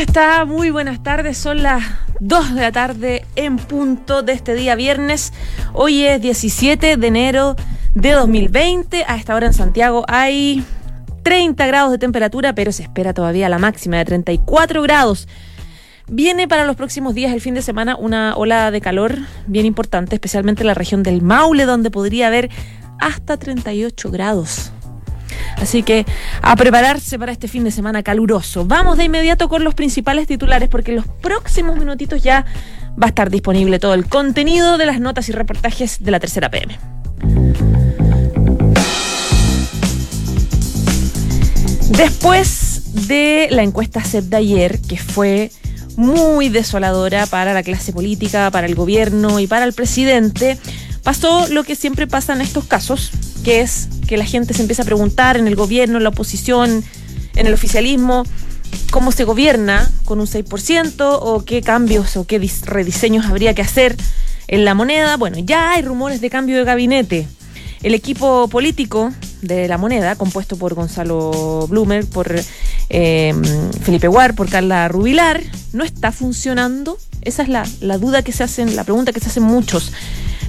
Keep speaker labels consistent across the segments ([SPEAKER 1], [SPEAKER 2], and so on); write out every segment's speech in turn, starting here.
[SPEAKER 1] está? Muy buenas tardes. Son las 2 de la tarde en punto de este día viernes. Hoy es 17 de enero de 2020. A esta hora en Santiago hay 30 grados de temperatura, pero se espera todavía la máxima de 34 grados. Viene para los próximos días, el fin de semana, una ola de calor bien importante, especialmente en la región del Maule, donde podría haber hasta 38 grados. Así que a prepararse para este fin de semana caluroso. Vamos de inmediato con los principales titulares porque en los próximos minutitos ya va a estar disponible todo el contenido de las notas y reportajes de la tercera PM. Después de la encuesta CEP de ayer, que fue muy desoladora para la clase política, para el gobierno y para el presidente, pasó lo que siempre pasa en estos casos, que es que la gente se empieza a preguntar en el gobierno, en la oposición, en el oficialismo, cómo se gobierna con un 6% o qué cambios o qué rediseños habría que hacer en la moneda. Bueno, ya hay rumores de cambio de gabinete. El equipo político de la moneda, compuesto por Gonzalo Blumer, por eh, Felipe Guar, por Carla Rubilar, no está funcionando. Esa es la, la duda que se hacen, la pregunta que se hacen muchos.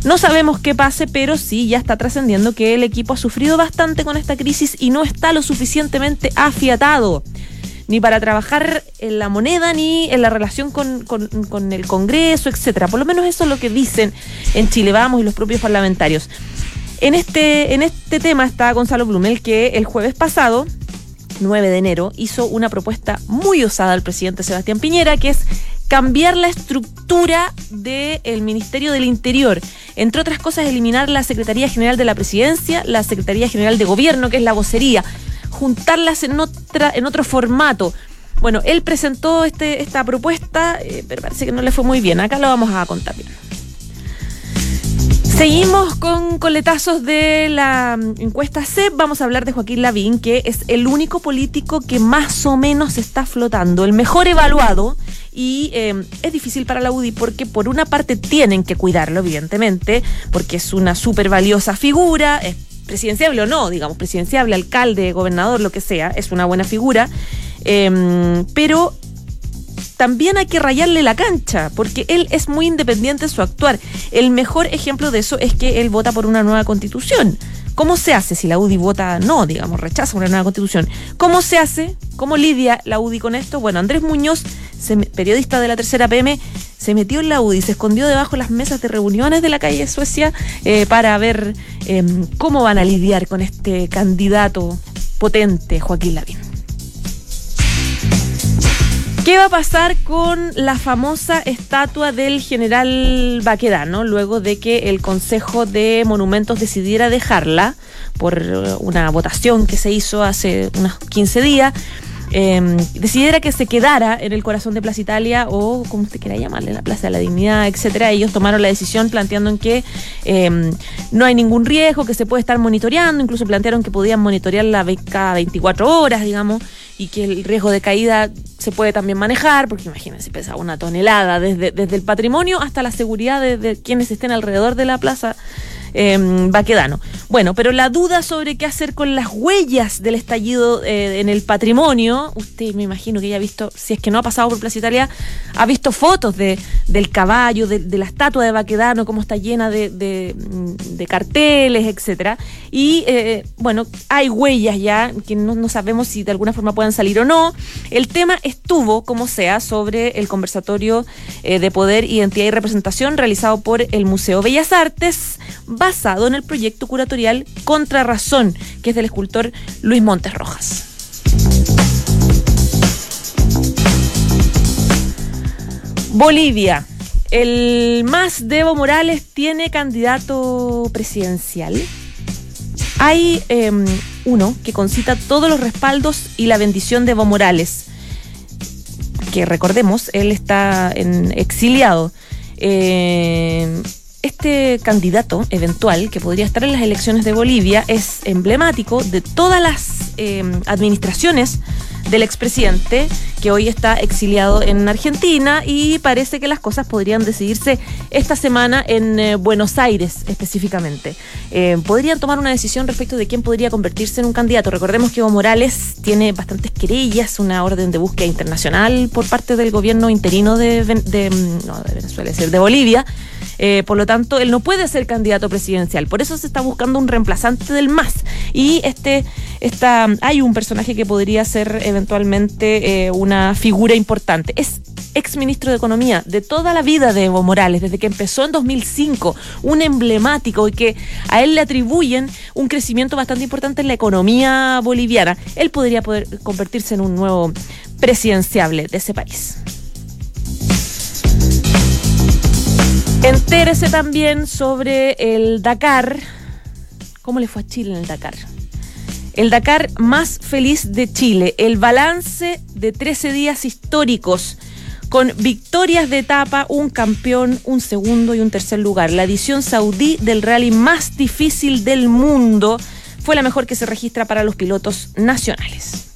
[SPEAKER 1] No sabemos qué pase, pero sí ya está trascendiendo que el equipo ha sufrido bastante con esta crisis y no está lo suficientemente afiatado ni para trabajar en la moneda ni en la relación con, el Congreso, etcétera. Por lo menos eso es lo que dicen en Chile Vamos y los propios parlamentarios. En este, en este tema está Gonzalo Blumel, que el jueves pasado 9 de enero, hizo una propuesta muy osada al presidente Sebastián Piñera, que es cambiar la estructura del Ministerio del Interior. Entre otras cosas, eliminar la Secretaría General de la Presidencia, la Secretaría General de Gobierno, que es la vocería, juntarlas en, otra, en otro formato. Bueno, él presentó este, esta propuesta, eh, pero parece que no le fue muy bien. Acá lo vamos a contar bien. Seguimos con coletazos de la mm, encuesta CEP. Vamos a hablar de Joaquín Lavín, que es el único político que más o menos está flotando, el mejor evaluado. Y em, es difícil para la UDI porque por una parte tienen que cuidarlo, evidentemente, porque es una súper valiosa figura, es presidenciable o no, digamos, presidenciable, alcalde, gobernador, lo que sea, es una buena figura. Em, pero también hay que rayarle la cancha, porque él es muy independiente en su actuar. El mejor ejemplo de eso es que él vota por una nueva constitución. ¿Cómo se hace si la UDI vota no, digamos, rechaza una nueva constitución? ¿Cómo se hace? ¿Cómo lidia la UDI con esto? Bueno, Andrés Muñoz, periodista de la tercera PM, se metió en la UDI, se escondió debajo de las mesas de reuniones de la calle Suecia eh, para ver em, cómo van a lidiar con este candidato potente, Joaquín Lavín. ¿Qué va a pasar con la famosa estatua del general Baquedano luego de que el Consejo de Monumentos decidiera dejarla por una votación que se hizo hace unos 15 días? Eh, decidiera que se quedara en el corazón de Plaza Italia o como usted quiera llamarle, la Plaza de la Dignidad, etcétera, ellos tomaron la decisión planteando que em, no hay ningún riesgo, que se puede estar monitoreando, incluso plantearon que podían monitorearla cada 24 horas, digamos, y que el riesgo de caída se puede también manejar, porque imagínense, pesa una tonelada desde, desde el patrimonio hasta la seguridad de quienes estén alrededor de la plaza eh, Baquedano. Bueno, pero la duda sobre qué hacer con las huellas del estallido eh, en el patrimonio, usted me imagino que ya ha visto, si es que no ha pasado por Plaza Italia, ha visto fotos de, del caballo, de, la estatua de Baquedano, cómo está llena de, de, carteles, etcétera. Y eh, bueno, hay huellas ya que no, no sabemos si de alguna forma puedan salir o no. El tema estuvo, como sea, sobre el conversatorio eh, de poder, identidad y representación realizado por el Museo Bellas Artes basado en el proyecto curatorial Contrarrazón, que es del escultor Luis Montes Rojas. Bolivia. El más de Evo Morales tiene candidato presidencial. Hay em, uno que concita todos los respaldos y la bendición de Evo Morales. Que recordemos, él está en exiliado. Eh, este candidato eventual que podría estar en las elecciones de Bolivia es emblemático de todas las em, administraciones del expresidente que hoy está exiliado en Argentina y parece que las cosas podrían decidirse esta semana en eh, Buenos Aires específicamente. Eh, podrían tomar una decisión respecto de quién podría convertirse en un candidato. Recordemos que Evo Morales tiene bastantes querellas, una orden de búsqueda internacional por parte del gobierno interino de, mm, no, de Venezuela, es decir, de Bolivia. Eh, por lo tanto, él no puede ser candidato presidencial. Por eso se está buscando un reemplazante del MAS. Y este, hay un personaje que podría ser eventualmente eh, una figura importante. Es ex ministro de Economía de toda la vida de Evo Morales, desde que empezó en 2005, un emblemático y que a él le atribuyen un crecimiento bastante importante en la economía boliviana. Él podría poder convertirse en un nuevo presidenciable de ese país. Entérese también sobre el Dakar. ¿Cómo le fue a Chile en el Dakar? El Dakar más feliz de Chile. El balance de 13 días históricos con victorias de etapa, un campeón, un segundo y un tercer lugar. La edición saudí del rally más difícil del mundo fue la mejor que se registra para los pilotos nacionales.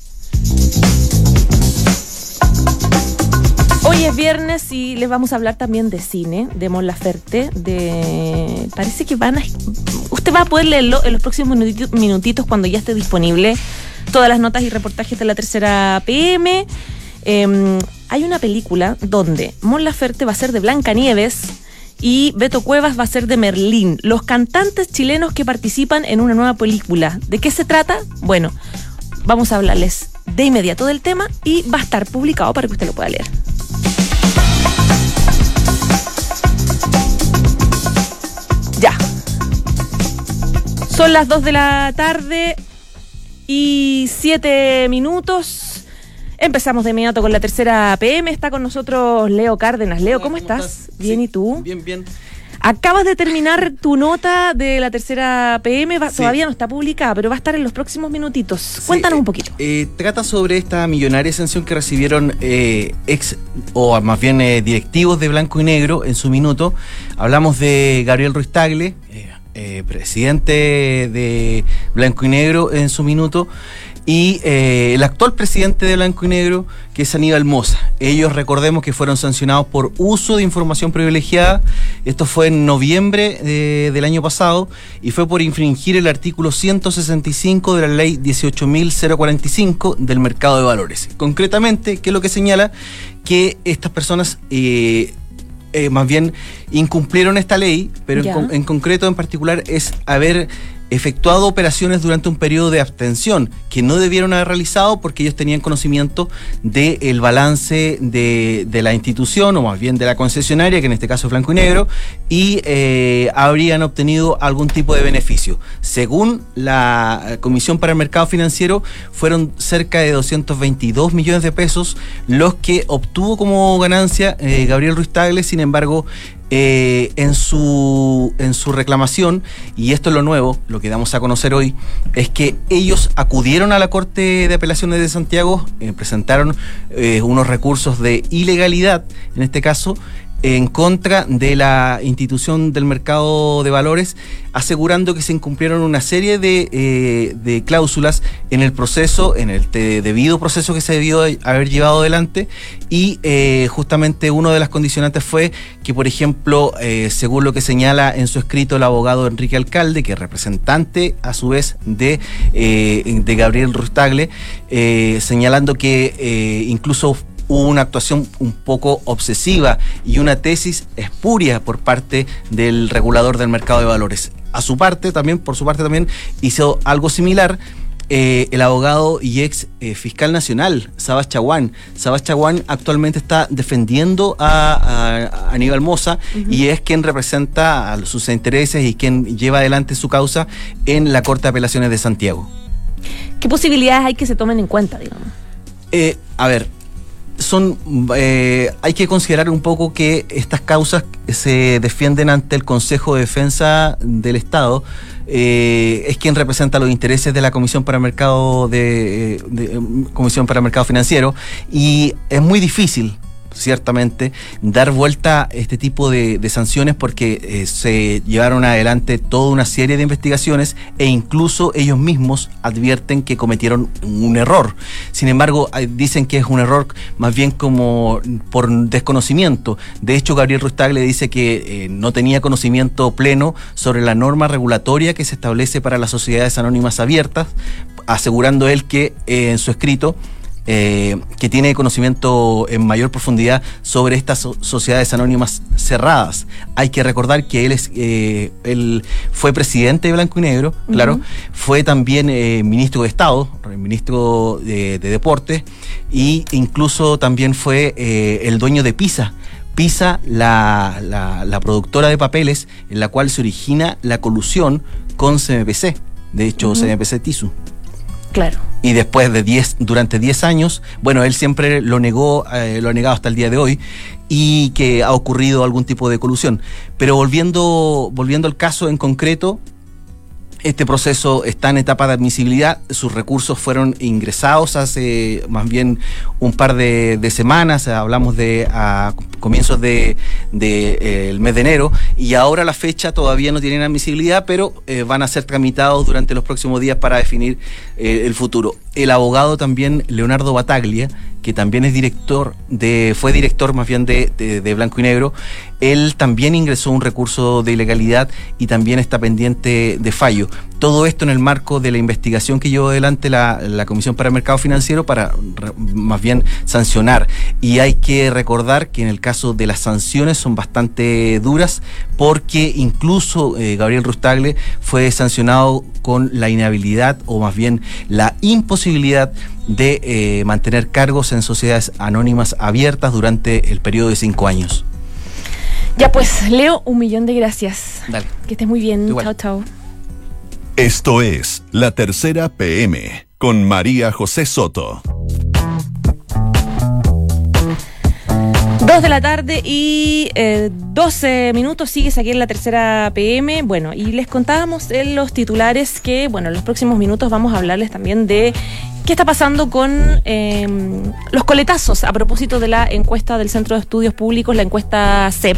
[SPEAKER 1] Hoy es viernes y les vamos a hablar también de cine, de Mon Laferte. Parece que van a... Usted va a poder leerlo en los próximos minutitos cuando ya esté disponible todas las notas y reportajes de la tercera PM. Em, hay una película donde Mon Laferte va a ser de Blanca Nieves y Beto Cuevas va a ser de Merlín, los cantantes chilenos que participan en una nueva película. ¿De qué se trata? Bueno, vamos a hablarles de inmediato del tema y va a estar publicado para que usted lo pueda leer. Son las 2 de la tarde y 7 minutos. Empezamos de inmediato con la tercera PM. Está con nosotros Leo Cárdenas. Leo, ¿cómo, estás? Bien, ¿y tú?
[SPEAKER 2] Bien, bien.
[SPEAKER 1] Acabas de terminar tu nota de la tercera PM, todavía no está publicada, pero va a estar en los próximos minutitos. Cuéntanos un
[SPEAKER 2] eh,
[SPEAKER 1] poquito.
[SPEAKER 2] Eh, trata sobre esta millonaria ascensión que recibieron eh, ex, o más bien directivos de Blanco y Negro en su minuto. Hablamos de Gabriel Ruiz Tagle, presidente de Blanco y Negro en su minuto y eh, el actual presidente de Blanco y Negro, que es Aníbal Moza. Ellos recordemos que fueron sancionados por uso de información privilegiada. Esto fue en noviembre eh, del año pasado y fue por infringir el artículo 165 de la ley 18.045 del mercado de valores. Concretamente, ¿qué es lo que señala? Que estas personas... Eh, más bien incumplieron esta ley, pero en, en, concreto, en particular, es haber efectuado operaciones durante un periodo de abstención que no debieron haber realizado porque ellos tenían conocimiento del balance de, la institución o más bien de la concesionaria, que en este caso es blanco y negro, y eh, habrían obtenido algún tipo de beneficio. Según la Comisión para el Mercado Financiero, fueron cerca de 222 millones de pesos los que obtuvo como ganancia eh, Gabriel Ruiz Tagle, sin embargo, eh, en, su, en su reclamación, y esto es lo nuevo, lo que damos a conocer hoy, es que ellos acudieron a la Corte de Apelaciones de Santiago, eh, presentaron eh, unos recursos de ilegalidad, en este caso, en contra de la institución del mercado de valores, asegurando que se incumplieron una serie de, eh, cláusulas en el proceso, en el debido proceso que se debió haber llevado adelante, y eh, justamente una de las condicionantes fue que, por ejemplo, eh, según lo que señala en su escrito el abogado Enrique Alcalde, que es representante a su vez de, de Gabriel Rustagle, señalando que incluso hubo una actuación un poco obsesiva y una tesis espuria por parte del regulador del mercado de valores. A su parte, también, por su parte también, hizo algo similar. Eh, el abogado y ex eh, fiscal nacional, Sabas Chaguán. Sabas Chaguán actualmente está defendiendo a, Aníbal Moza y es quien representa a sus intereses y quien lleva adelante su causa en la Corte de Apelaciones de Santiago.
[SPEAKER 1] ¿Qué posibilidades hay que se tomen en cuenta, digamos?
[SPEAKER 2] Eh, a ver, son eh, hay que considerar un poco que estas causas se defienden ante el Consejo de Defensa del Estado eh, es quien representa los intereses de la Comisión para Mercado de, Comisión para Mercado Financiero y es muy difícil ciertamente, dar vuelta a este tipo de, sanciones porque eh, se llevaron adelante toda una serie de investigaciones e incluso ellos mismos advierten que cometieron un error. Sin embargo, dicen que es un error más bien como por desconocimiento. De hecho, Gabriel Rustagle dice que eh, no tenía conocimiento pleno sobre la norma regulatoria que se establece para las sociedades anónimas abiertas, asegurando él que eh, en su escrito eh, que tiene conocimiento en mayor profundidad sobre estas sociedades anónimas cerradas. Hay que recordar que él es eh, él fue presidente de Blanco y Negro, claro, fue también eh, ministro de Estado, ministro de, Deportes, e incluso también fue el dueño de PISA. PISA, la, la, productora de papeles en la cual se origina la colusión con CMPC, de hecho CMPC TISU.
[SPEAKER 1] Claro.
[SPEAKER 2] Y después de 10, durante 10 años, bueno, él siempre lo negó, eh, lo ha negado hasta el día de hoy, y que ha ocurrido algún tipo de colusión. Pero volviendo, volviendo al caso en concreto, este proceso está en etapa de admisibilidad. Sus recursos fueron ingresados hace más bien un par de, semanas. Hablamos de a comienzos del de, eh, mes de enero. Y ahora la fecha todavía no tienen admisibilidad, pero eh, van a ser tramitados durante los próximos días para definir eh, el futuro. El abogado también, Leonardo Bataglia, que también es director de, fue director más bien de, de, Blanco y Negro, él también ingresó un recurso de ilegalidad y también está pendiente de fallo. Todo esto en el marco de la investigación que llevó adelante la, Comisión para el Mercado Financiero para más bien sancionar. Y hay que recordar que en el caso de las sanciones son bastante duras porque incluso eh, Gabriel Rustagle fue sancionado con la inhabilidad o más bien la imposibilidad de eh, mantener cargos en sociedades anónimas abiertas durante el periodo de cinco años.
[SPEAKER 1] Ya pues, Leo, un millón de gracias.
[SPEAKER 2] Dale.
[SPEAKER 1] Que estés muy bien. Chao, chao.
[SPEAKER 3] Esto es La Tercera PM con María José Soto.
[SPEAKER 1] Dos de la tarde y 12 eh, minutos sigues aquí en la tercera PM. Bueno, y les contábamos en los titulares que, bueno, en los próximos minutos vamos a hablarles también de ¿Qué está pasando con em, los coletazos a propósito de la encuesta del Centro de Estudios Públicos, la encuesta CEP,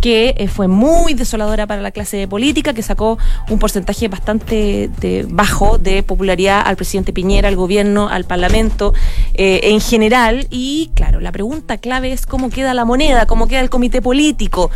[SPEAKER 1] que eh, fue muy desoladora para la clase política, que sacó un porcentaje bastante bajo de popularidad al presidente Piñera, al gobierno, al Parlamento eh, en general? Y claro, la pregunta clave es cómo queda la moneda, cómo queda el comité político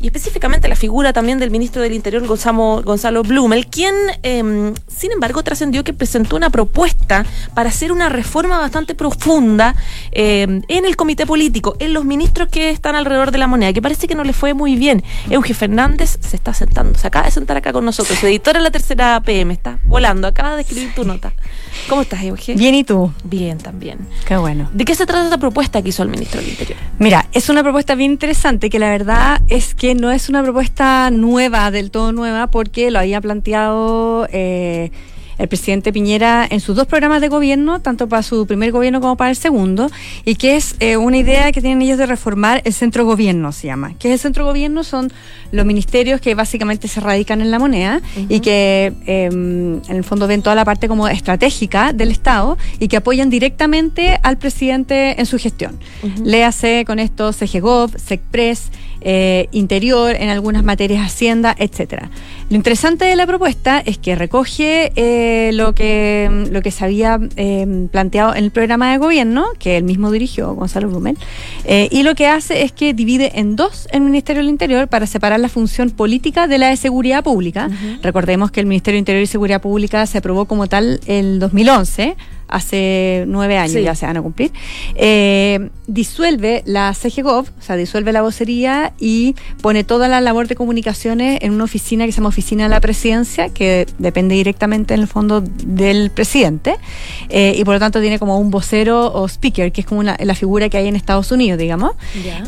[SPEAKER 1] y específicamente la figura también del ministro del Interior, Gonzalo, Gonzalo Blumel, quien, em, sin embargo, trascendió que presentó una propuesta para hacer una reforma bastante profunda em, en el comité político, en los ministros que están alrededor de la moneda, que parece que no le fue muy bien. Euge Fernández se está sentando, se acaba de sentar acá con nosotros, editora de la tercera PM, está volando, acaba de escribir tu nota. ¿Cómo estás, Euge?
[SPEAKER 4] Bien, ¿y tú?
[SPEAKER 1] Bien, también.
[SPEAKER 4] Qué bueno.
[SPEAKER 1] ¿De qué se trata esta propuesta que hizo el ministro del Interior?
[SPEAKER 4] Mira, es una propuesta bien interesante que la verdad es que no es una propuesta nueva, del todo nueva, porque lo había planteado eh, el presidente Piñera en sus dos programas de gobierno, tanto para su primer gobierno como para el segundo, y que es eh, una idea que tienen ellos de reformar el centro gobierno, se llama. ¿Qué es el centro gobierno? Son los ministerios que básicamente se radican en la moneda y que em, en el fondo ven toda la parte como estratégica del Estado y que apoyan directamente al presidente en su gestión. Léase con esto CGGOV, SECPRES, eh, interior, en algunas materias Hacienda, etcétera. Lo interesante de la propuesta es que recoge eh, lo, que, lo que se había eh, planteado en el programa de gobierno, que él mismo dirigió, Gonzalo Blumel, y lo que hace es que divide en dos el Ministerio del Interior para separar la función política de la de seguridad pública. Recordemos que el Ministerio del Interior y Seguridad Pública se aprobó como tal el 2011 hace nueve años, ya se van a cumplir, eh, disuelve la CGGOV, o sea, disuelve la vocería y pone toda la labor de comunicaciones en una oficina que se llama Oficina de la Presidencia, que depende directamente en el fondo del presidente, eh, y por lo tanto tiene como un vocero o speaker, que es como la figura que hay en Estados Unidos, digamos.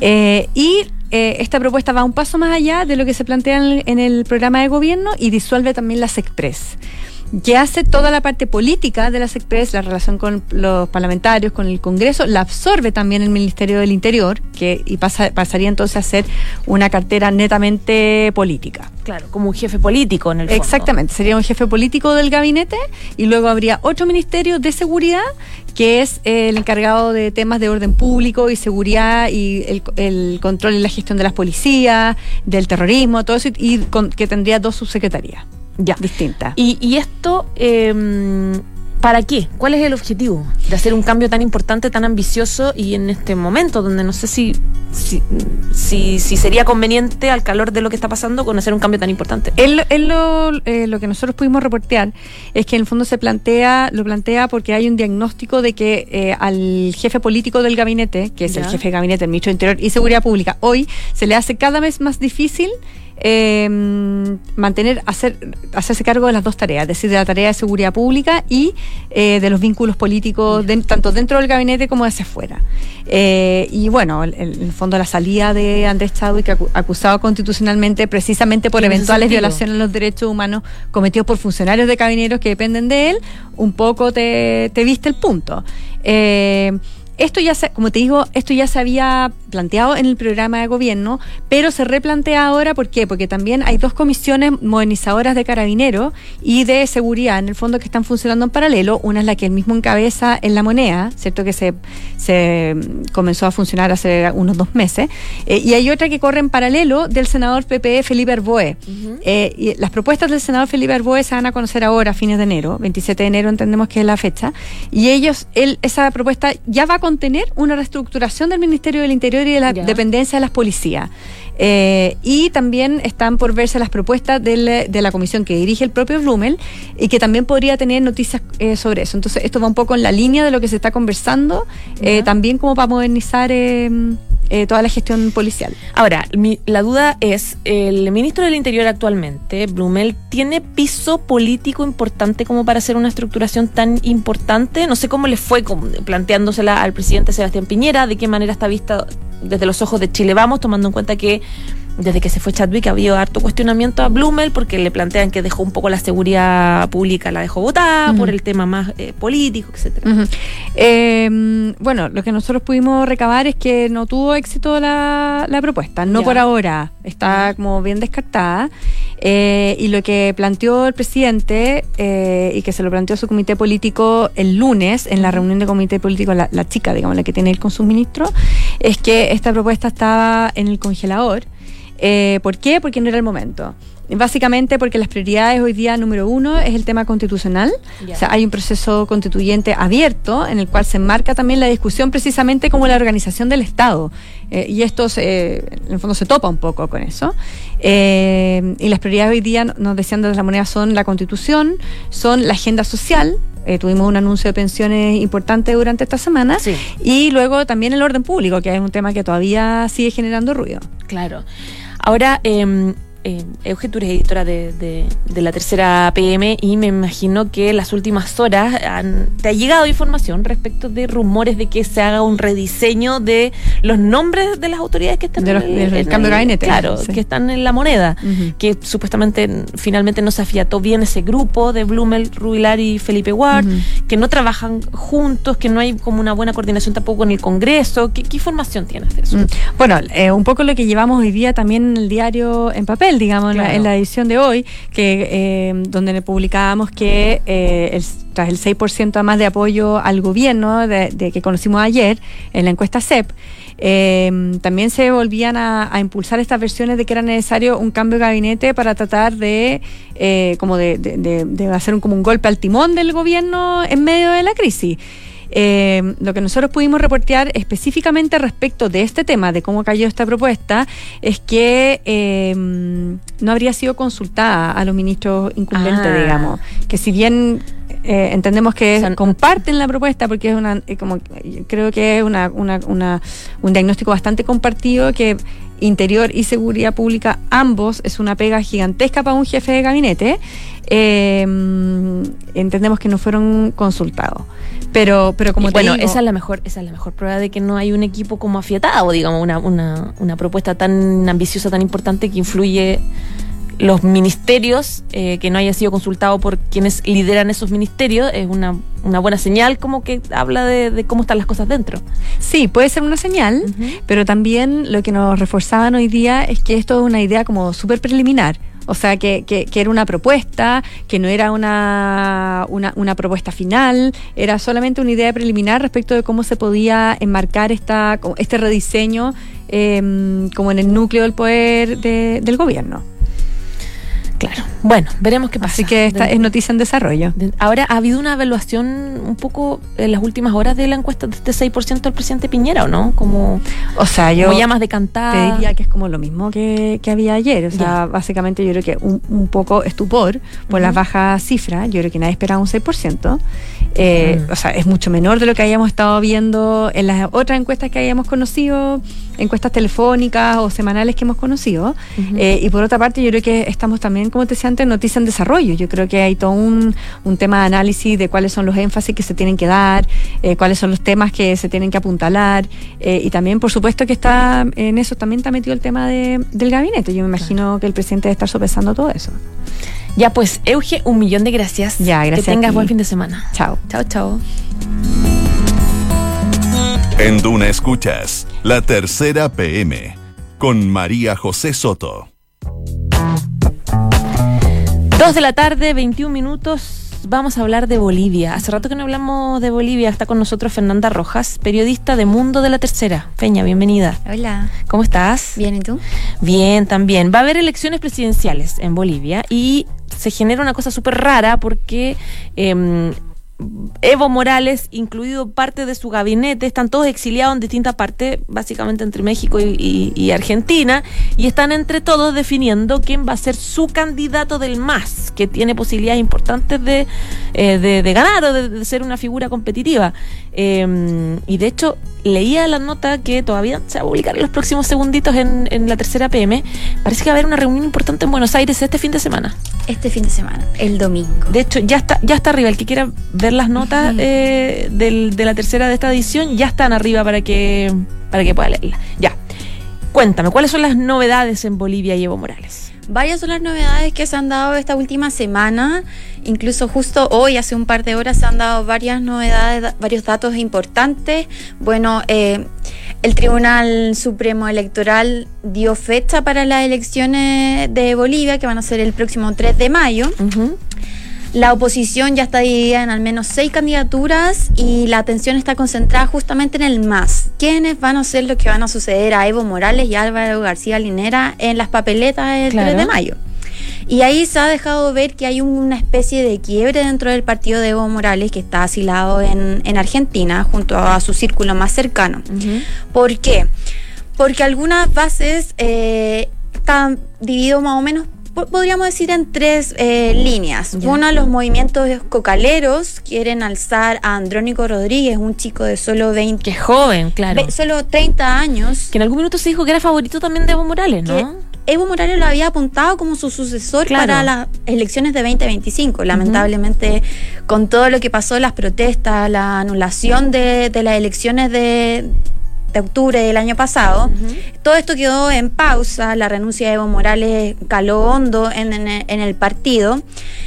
[SPEAKER 4] Eh, y esta propuesta va un paso más allá de lo que se plantea en el, programa de gobierno y disuelve también las express que hace toda la parte política de la SECPRES, la relación con los parlamentarios, con el Congreso, la absorbe también el Ministerio del Interior, que y pasa, pasaría entonces a ser una cartera netamente política.
[SPEAKER 1] Claro, como un jefe político en el fondo.
[SPEAKER 4] Exactamente, sería un jefe político del gabinete y luego habría otro ministerio de seguridad que es el encargado de temas de orden público y seguridad y el, el control y la gestión de las policías, del terrorismo, todo eso, y con, que tendría dos subsecretarías
[SPEAKER 1] Ya.
[SPEAKER 4] distintas.
[SPEAKER 1] ¿Y, y esto, eh, para qué? ¿Cuál es el objetivo de hacer un cambio tan importante, tan ambicioso y en este momento donde no sé si, si, si, si sería conveniente al calor de lo que está pasando con hacer un cambio tan importante?
[SPEAKER 4] Él, él lo, eh, lo que nosotros pudimos reportear es que en el fondo se plantea, lo plantea porque hay un diagnóstico de que eh, al jefe político del gabinete, que es el jefe de gabinete, el ministro de Interior y Seguridad Pública, hoy se le hace cada vez más difícil eh, mantener, hacer, hacerse cargo de las dos tareas, es decir, de la tarea de seguridad pública y eh, de los vínculos políticos, de- tanto dentro del gabinete como hacia afuera. Eh, y bueno, el- en el fondo la salida de Andrés Chadwick, acu- acusado constitucionalmente precisamente por
[SPEAKER 1] ¿En ese
[SPEAKER 4] eventuales violaciones a los derechos humanos cometidos por funcionarios de carabineros que dependen de él, un poco te, te viste el punto. Eh, esto ya se, como te digo, esto ya se había planteado en el programa de gobierno, pero se replantea ahora, ¿por qué? Porque también hay dos comisiones modernizadoras de carabineros y de seguridad, en el fondo, que están funcionando en paralelo. Una es la que él mismo encabeza en la moneda, ¿cierto? Que se, se mm, comenzó a funcionar hace unos dos meses. Eh, y hay otra que corre en paralelo del senador PPE Felipe Arboe. Eh, y las propuestas del senador Felipe Arboe se van a conocer ahora, a fines de enero, 27 de enero entendemos que es la fecha, y ellos, él, esa propuesta ya va a contener una reestructuración del Ministerio del Interior y de la
[SPEAKER 1] Ya.
[SPEAKER 4] dependencia de las policías. Eh, y también están por verse las propuestas del- de la comisión que dirige el propio Blumel y que también podría tener noticias eh, sobre eso. Entonces, esto va un poco en la línea de lo que se está conversando, eh, también como para modernizar eh, toda la gestión policial.
[SPEAKER 1] Ahora, mi- la duda es, el ministro del Interior actualmente, Blumel, ¿tiene piso político importante como para hacer una estructuración tan importante? No sé cómo le fue planteándosela al presidente Sebastián Piñera, de qué manera está vista desde los ojos de Chile Vamos, tomando en cuenta que desde que se fue Chadwick ha habido harto cuestionamiento a Blumel porque le plantean que dejó un poco la seguridad pública, la dejó votada
[SPEAKER 4] Ujú.
[SPEAKER 1] por el tema más eh, político, etcétera.
[SPEAKER 4] Eh, bueno, lo que nosotros pudimos recabar es que no tuvo éxito la, la propuesta, no
[SPEAKER 1] Ya.
[SPEAKER 4] por ahora, está como bien descartada. Eh, y lo que planteó el presidente eh, y que se lo planteó su comité político el lunes en la reunión de comité político, la, la chica, digamos, la que tiene él con sus ministros, es que esta propuesta estaba en el congelador. Eh, ¿Por qué? Porque no era el momento. Básicamente porque las prioridades hoy día, número uno, es el tema constitucional. O sea, hay un proceso constituyente abierto en el cual se enmarca también la discusión precisamente como la organización del Estado. Eh, y esto, se- en el fondo, se topa un poco con eso. Eh, y las prioridades hoy día, nos decían desde la moneda, son la constitución, son la agenda social. Eh, tuvimos un anuncio de pensiones importante durante esta semana.
[SPEAKER 1] Sí.
[SPEAKER 4] Y luego también el orden público, que es un tema que todavía sigue generando ruido.
[SPEAKER 1] Claro. Ahora, eh, eh, Euge, tú eres editora de, de- de la tercera PM y me imagino que las últimas horas han- te ha llegado información respecto de rumores de que se haga un rediseño de los nombres de las autoridades que están
[SPEAKER 4] De los-
[SPEAKER 1] en
[SPEAKER 4] del
[SPEAKER 1] en
[SPEAKER 4] cambio de gabinete,
[SPEAKER 1] Claro,
[SPEAKER 4] sí.
[SPEAKER 1] que están en la moneda. Que supuestamente finalmente no se afiató bien ese grupo de Blumel, Rubilar y Felipe Ward, que no trabajan juntos, que no hay como una buena coordinación tampoco con el Congreso. ¿Qué, qué información tienes de eso?
[SPEAKER 4] Mm. Bueno, eh, un poco lo que llevamos hoy día también en el diario en papel, digamos, en la-
[SPEAKER 1] Claro.
[SPEAKER 4] en la edición de hoy, que eh, donde publicábamos que eh, el- tras el 6% más de apoyo al gobierno de, de que conocimos ayer en la encuesta CEP, eh, también se volvían a, a impulsar estas versiones de que era necesario un cambio de gabinete para tratar de eh, como de- de hacer un, como un golpe al timón del gobierno en medio de la crisis. Eh, lo que nosotros pudimos reportear específicamente respecto de este tema, de cómo cayó esta propuesta, es que eh, no habría sido consultada a los ministros incumbentes,
[SPEAKER 1] Ah.
[SPEAKER 4] digamos. Que si bien eh, entendemos que
[SPEAKER 1] O sea,
[SPEAKER 4] comparten la propuesta, porque es una, eh, como creo que es una, una- una- un diagnóstico bastante compartido que Interior y Seguridad Pública, ambos, es una pega gigantesca para un jefe de gabinete. Eh, entendemos que no fueron consultados. Pero, pero como
[SPEAKER 1] Y
[SPEAKER 4] te
[SPEAKER 1] bueno,
[SPEAKER 4] digo-
[SPEAKER 1] esa es la mejor, esa es la mejor prueba de que no hay un equipo como afiatado, digamos, una, una, una propuesta tan ambiciosa, tan importante que influye los ministerios, eh, que no haya sido consultado por quienes lideran esos ministerios, es una, una buena señal como que habla de, de cómo están las cosas dentro.
[SPEAKER 4] Sí, puede ser una señal, pero también lo que nos reforzaban hoy día es que esto es una idea como súper preliminar. O sea, que, que, era una propuesta, que no era una, una, una, propuesta final, era solamente una idea preliminar respecto de cómo se podía enmarcar esta, este rediseño eh, como en el núcleo del poder de, del gobierno.
[SPEAKER 1] Claro. Bueno, veremos qué pasa.
[SPEAKER 4] Así que esta es noticia en desarrollo.
[SPEAKER 1] Ahora, ¿ha habido una evaluación un poco en las últimas horas de la encuesta de este 6% del presidente Piñera o no? Como,
[SPEAKER 4] o sea, yo
[SPEAKER 1] como ya más decantada.
[SPEAKER 4] Te diría que es como lo mismo que, que había ayer. O sea, yeah. básicamente yo creo que un, un poco estupor por uh -huh. las bajas cifras. Yo creo que nadie esperaba un 6%. Eh, uh -huh. O sea, es mucho menor de lo que hayamos estado viendo en las otras encuestas que hayamos conocido, encuestas telefónicas o semanales que hemos conocido. Uh -huh. eh, y por otra parte, yo creo que estamos también, como te decía antes, noticia en desarrollo. Yo creo que hay todo un, un tema de análisis de cuáles son los énfasis que se tienen que dar, eh, cuáles son los temas que se tienen que apuntalar. Eh, y también, por supuesto, que está en eso también está metido el tema de, del gabinete. Yo me imagino claro. que el presidente debe estar sopesando todo eso.
[SPEAKER 1] Ya, pues, Euge, un millón de gracias.
[SPEAKER 4] Ya, gracias.
[SPEAKER 1] Que tengas buen fin de semana.
[SPEAKER 4] Chao.
[SPEAKER 1] Chao, chao.
[SPEAKER 3] En Duna Escuchas, la tercera PM, con María José Soto.
[SPEAKER 1] Dos de la tarde, 21 minutos. Vamos a hablar de Bolivia. Hace rato que no hablamos de Bolivia. Está con nosotros Fernanda Rojas, periodista de Mundo de la Tercera. Peña, bienvenida.
[SPEAKER 5] Hola.
[SPEAKER 1] ¿Cómo estás?
[SPEAKER 5] Bien, ¿y tú?
[SPEAKER 1] Bien, también. Va a haber elecciones presidenciales en Bolivia y se genera una cosa súper rara porque eh, Evo Morales, incluido parte de su gabinete, están todos exiliados en distintas partes, básicamente entre México y, Argentina, y están entre todos definiendo quién va a ser su candidato del MAS, que tiene posibilidades importantes de, eh, de, de ganar o de, de, ser una figura competitiva. Eh, y de hecho, leía la nota que todavía se va a publicar en los próximos segunditos en, en la tercera PM. Parece que va a haber una reunión importante en Buenos Aires este fin de semana.
[SPEAKER 5] Este fin de semana, el domingo.
[SPEAKER 1] De hecho, ya está, ya está arriba. El que quiera ver las notas eh, del, de la tercera de esta edición ya están arriba para que, para que pueda leerla. Ya. Cuéntame, ¿cuáles son las novedades en Bolivia y Evo Morales?
[SPEAKER 5] Varias son las novedades que se han dado esta última semana. Incluso justo hoy, hace un par de horas, se han dado varias novedades, varios datos importantes. Bueno, eh, el Tribunal Supremo Electoral dio fecha para las elecciones de Bolivia, que van a ser el próximo 3 de mayo. La oposición ya está dividida en al menos seis candidaturas y la atención está concentrada justamente en el MAS. ¿Quiénes van a ser lo que van a suceder a Evo Morales y Álvaro García Linera en las papeletas del claro. 3 de mayo? Y ahí se ha dejado ver que hay una especie de quiebre dentro del partido de Evo Morales que está asilado en, en Argentina junto a su círculo más cercano. Uh -huh. ¿Por qué? Porque algunas bases eh, están divididos más o menos podríamos decir en tres eh, líneas. Yeah. Uno, los movimientos cocaleros quieren alzar a Andrónico Rodríguez, un chico de solo 20.
[SPEAKER 1] Que joven, claro.
[SPEAKER 5] Solo 30 años.
[SPEAKER 1] Que en algún minuto se dijo que era favorito también de Evo Morales, ¿no?
[SPEAKER 5] Evo Morales lo había apuntado como su sucesor claro. para las elecciones de 2025. Lamentablemente, uh -huh. con todo lo que pasó, las protestas, la anulación de, de las elecciones de, de octubre del año pasado. Uh -huh. Todo esto quedó en pausa, la renuncia de Evo Morales caló hondo en, en, en, el partido.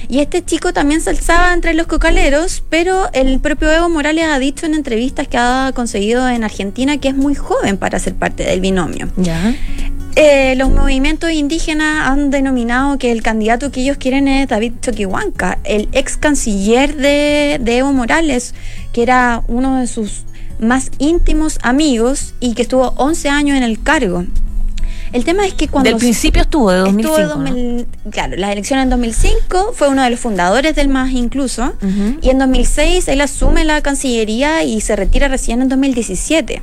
[SPEAKER 5] Y este chico también se alzaba entre los cocaleros, pero el propio Evo Morales ha dicho en entrevistas que ha conseguido en Argentina que es muy joven para ser parte del binomio.
[SPEAKER 1] Ya.
[SPEAKER 5] Eh, los movimientos indígenas han denominado que el candidato que ellos quieren es David Choquehuanca, el ex canciller de, de Evo Morales, que era uno de sus más íntimos amigos y que estuvo 11 años en el cargo. El tema es que cuando...
[SPEAKER 1] Del principio estuvo, de 2005.
[SPEAKER 5] Estuvo de 2000, ¿no? Claro, las elecciones en 2005, fue uno de los fundadores del MAS incluso, uh -huh. y en 2006 él asume la Cancillería y se retira recién en 2017.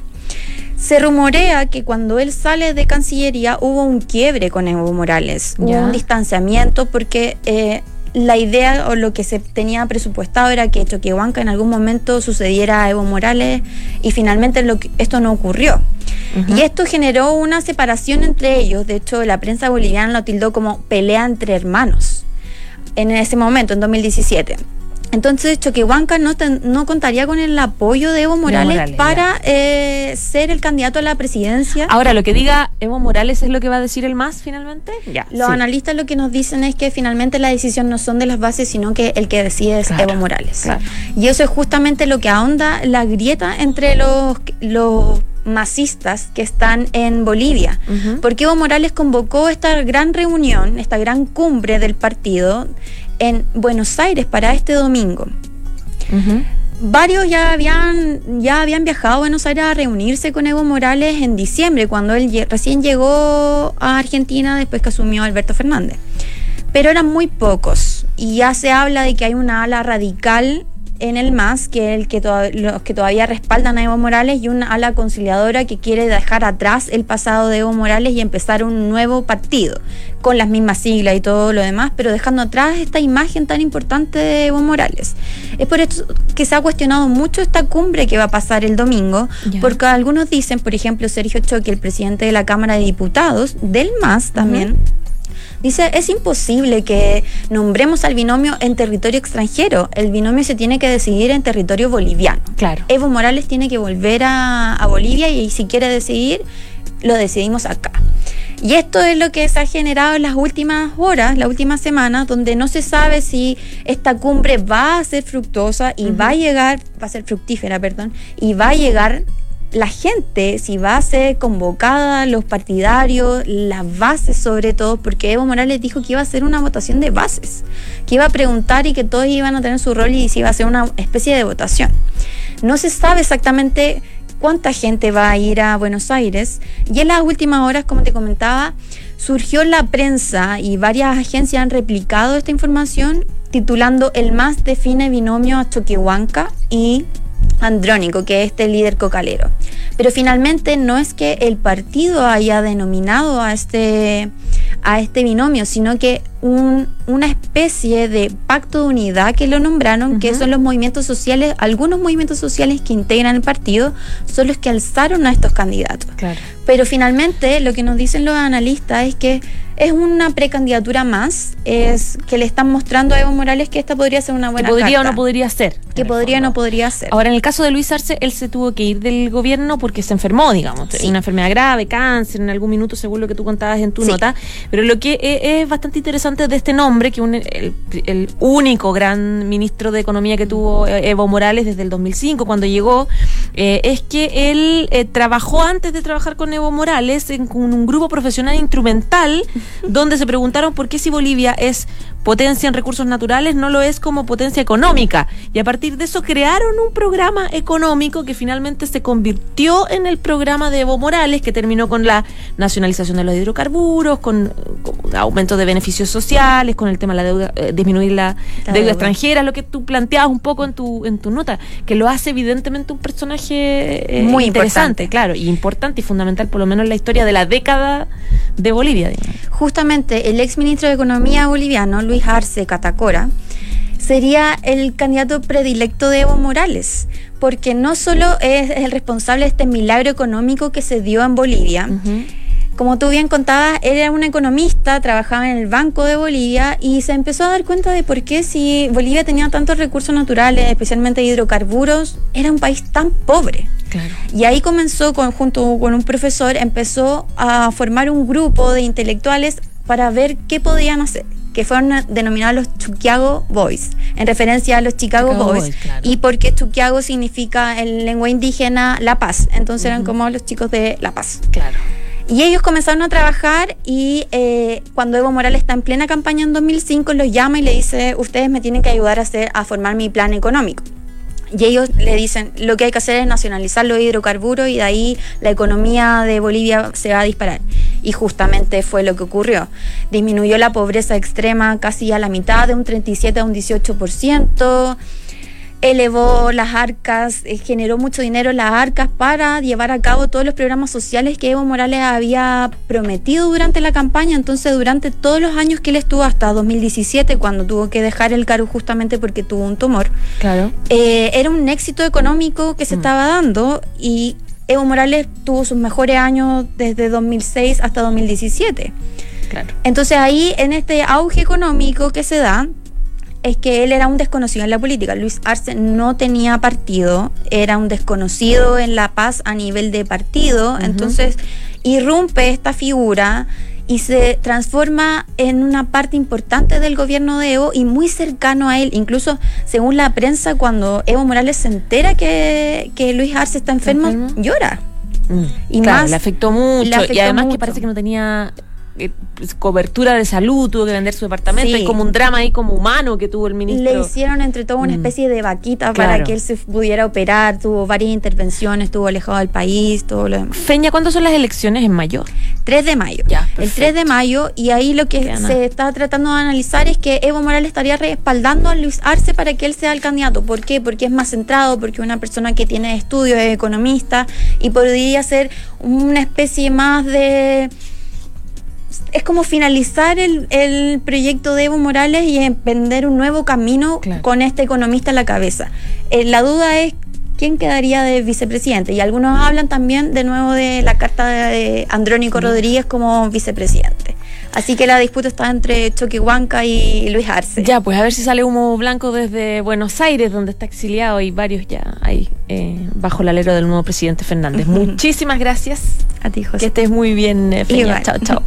[SPEAKER 5] Se rumorea que cuando él sale de Cancillería hubo un quiebre con Evo Morales, hubo un distanciamiento porque eh, la idea o lo que se tenía presupuestado era que Choquehuanca en algún momento sucediera a Evo Morales y finalmente lo que, esto no ocurrió. Uh -huh. Y esto generó una separación entre ellos. De hecho, la prensa boliviana lo tildó como pelea entre hermanos en ese momento, en 2017. Entonces Choquehuanca no, ten- no contaría con el apoyo de Evo Morales,
[SPEAKER 1] Morales,
[SPEAKER 5] para eh, ser el candidato a la presidencia.
[SPEAKER 1] Ahora, lo que diga Evo Morales es lo que va a decir el más finalmente. Ya.
[SPEAKER 5] Los
[SPEAKER 1] sí.
[SPEAKER 5] analistas lo que nos dicen es que finalmente la decisión no son de las bases, sino que el que decide es
[SPEAKER 1] Claro,
[SPEAKER 5] Evo Morales.
[SPEAKER 1] claro.
[SPEAKER 5] Y eso es justamente lo que ahonda la grieta entre los, los masistas que están en Bolivia. Porque Evo Morales convocó esta gran reunión, esta gran cumbre del partido en Buenos Aires para este domingo. Varios ya habían, ya habían viajado a Buenos Aires a reunirse con Evo Morales en diciembre, cuando él recién llegó a Argentina después que asumió Alberto Fernández. Pero eran muy pocos. Y ya se habla de que hay una ala radical en el MAS, que el que los que todavía respaldan a Evo Morales, y una ala conciliadora que quiere dejar atrás el pasado de Evo Morales y empezar un nuevo partido, con las mismas siglas y todo lo demás, pero dejando atrás esta imagen tan importante de Evo Morales. Es por esto que se ha cuestionado mucho esta cumbre que va a pasar el domingo, porque algunos dicen, por ejemplo, Sergio Choque, el presidente de la Cámara de Diputados, del MAS también, Dice, es imposible que nombremos al binomio en territorio extranjero. El binomio se tiene que decidir en territorio boliviano.
[SPEAKER 1] Claro.
[SPEAKER 5] Evo Morales tiene que volver a, a Bolivia y si quiere decidir, lo decidimos acá. Y esto es lo que se ha generado en las últimas horas, las últimas semanas, donde no se sabe si esta cumbre va a ser fructuosa y va a llegar, va a ser fructífera, perdón, y va a llegar la gente, si va a ser convocada, los partidarios, las bases sobre todo, porque Evo Morales dijo que iba a ser una votación de bases, que iba a preguntar y que todos iban a tener su rol y se iba a hacer una especie de votación. No se sabe exactamente cuánta gente va a ir a Buenos Aires y en las últimas horas, como te comentaba, surgió la prensa y varias agencias han replicado esta información titulando El MAS define binomio a Choquehuanca y Andrónico, que es este líder cocalero. Pero finalmente no es que el partido haya denominado a este, a este binomio, sino que un- una especie de pacto de unidad que lo nombraron, que son los movimientos sociales, algunos movimientos sociales que integran el partido, son los que alzaron a estos candidatos.
[SPEAKER 1] Claro.
[SPEAKER 5] Pero finalmente lo que nos dicen los analistas es que es una precandidatura más, es que le están mostrando a Evo Morales que esta podría ser una
[SPEAKER 1] Que
[SPEAKER 5] buena
[SPEAKER 1] podría o no podría ser.
[SPEAKER 5] que podría o no podría ser.
[SPEAKER 1] Ahora, en el caso de Luis Arce, él se tuvo que ir del gobierno porque se enfermó, digamos.
[SPEAKER 5] Sí.
[SPEAKER 1] Una enfermedad grave, cáncer, en algún minuto, según lo que tú contabas en tu
[SPEAKER 5] Sí.
[SPEAKER 1] nota. Pero lo que e- es bastante interesante de este nombre, que un- el, único gran ministro de Economía que tuvo eh, Evo Morales desde el 2005, cuando llegó, eh, es que él eh, trabajó antes de trabajar con Evo Morales en, un grupo profesional instrumental, donde se preguntaron por qué si Bolivia es potencia en recursos naturales, no lo es como potencia económica. Y a partir de eso crearon un programa económico que finalmente se convirtió en el programa de Evo Morales, que terminó con la nacionalización de los hidrocarburos, con, con aumento de beneficios sociales, con el tema de la deuda, eh, disminuir la,
[SPEAKER 5] La
[SPEAKER 1] deuda,
[SPEAKER 5] deuda.
[SPEAKER 1] extranjera, lo que tú planteabas un poco en tu, en tu nota, que lo hace evidentemente un personaje eh,
[SPEAKER 5] Muy
[SPEAKER 1] interesante,
[SPEAKER 5] importante.
[SPEAKER 1] claro, y importante y fundamental, por lo menos en la historia de la década de Bolivia. digamos.
[SPEAKER 5] Justamente el ex ministro de Economía boliviano, Luis Arce Catacora, sería el candidato predilecto de Evo Morales, porque no solo es el responsable de este milagro económico que se dio en Bolivia, como tú bien contabas, él era un economista, trabajaba en el Banco de Bolivia y se empezó a dar cuenta de por qué si Bolivia tenía tantos recursos naturales, especialmente hidrocarburos, era un país tan pobre.
[SPEAKER 1] Claro.
[SPEAKER 5] Y ahí comenzó, con, junto con un profesor, empezó a formar un grupo de intelectuales para ver qué podían hacer, que fueron denominados los Chuquiago Boys, en referencia a los Chicago,
[SPEAKER 1] Chicago
[SPEAKER 5] Boys,
[SPEAKER 1] Boys, claro.
[SPEAKER 5] y porque Chuquiago significa en lengua indígena la paz, entonces eran como los chicos de la paz.
[SPEAKER 1] Claro.
[SPEAKER 5] Y ellos comenzaron a trabajar y eh, cuando Evo Morales está en plena campaña en 2005, los llama y le dice, ustedes me tienen que ayudar a, hacer, a formar mi plan económico. Y ellos le dicen, lo que hay que hacer es nacionalizar los hidrocarburos y de ahí la economía de Bolivia se va a disparar. Y justamente fue lo que ocurrió. Disminuyó la pobreza extrema casi a la mitad, de un 37 a un 18%. Elevó las arcas, eh, generó mucho dinero en las arcas para llevar a cabo todos los programas sociales que Evo Morales había prometido durante la campaña. Entonces, durante todos los años que él estuvo, hasta 2017, cuando tuvo que dejar el cargo justamente porque tuvo un tumor,
[SPEAKER 1] Claro.
[SPEAKER 5] eh, era un éxito económico que se
[SPEAKER 1] Mm.
[SPEAKER 5] estaba dando y Evo Morales tuvo sus mejores años desde 2006 hasta 2017.
[SPEAKER 1] Claro.
[SPEAKER 5] Entonces ahí, en este auge económico que se da, es que él era un desconocido en la política. Luis Arce no tenía partido, era un desconocido en La Paz a nivel de partido, entonces irrumpe esta figura y se transforma en una parte importante del gobierno de Evo y muy cercano a él. Incluso, según la prensa, cuando Evo Morales se entera que, que Luis Arce está enfermo,
[SPEAKER 1] ¿Enfermo?
[SPEAKER 5] llora.
[SPEAKER 1] Mm,
[SPEAKER 5] Y
[SPEAKER 1] claro,
[SPEAKER 5] más-
[SPEAKER 1] le afectó mucho.
[SPEAKER 5] le afectó
[SPEAKER 1] y además que parece que no tenía eh, pues, cobertura de salud, tuvo que vender su departamento.
[SPEAKER 5] Sí.
[SPEAKER 1] Hay como un drama ahí como humano que tuvo el ministro.
[SPEAKER 5] Le hicieron entre todo una
[SPEAKER 1] Mm.
[SPEAKER 5] especie de vaquita para que él se pudiera operar, tuvo varias intervenciones, estuvo alejado del país, todo lo demás.
[SPEAKER 1] Feña, ¿cuándo son las elecciones en mayo?
[SPEAKER 5] 3 de mayo.
[SPEAKER 1] Ya,
[SPEAKER 5] el
[SPEAKER 1] perfecto.
[SPEAKER 5] 3 de mayo y ahí lo que
[SPEAKER 1] nada.
[SPEAKER 5] se está tratando de analizar es que Evo Morales estaría respaldando a Luis Arce para que él sea el candidato. ¿Por qué? Porque es más centrado, porque es una persona que tiene estudios, es economista y podría ser una especie más de... Es como finalizar el, el proyecto de Evo Morales y emprender un nuevo camino
[SPEAKER 1] Claro.
[SPEAKER 5] con este economista en la cabeza. Eh, la duda es quién quedaría de vicepresidente. Y algunos hablan también de nuevo de la carta de Andrónico Rodríguez como vicepresidente. Así que la disputa está entre Choquehuanca y Luis Arce.
[SPEAKER 1] Ya, pues a ver si sale humo blanco desde Buenos Aires, donde está exiliado y varios ya ahí eh, bajo el alero del nuevo presidente Fernández. Muchísimas gracias.
[SPEAKER 5] A ti, José.
[SPEAKER 1] Que estés muy bien, eh, Feña. Chao, chao.
[SPEAKER 5] Chao.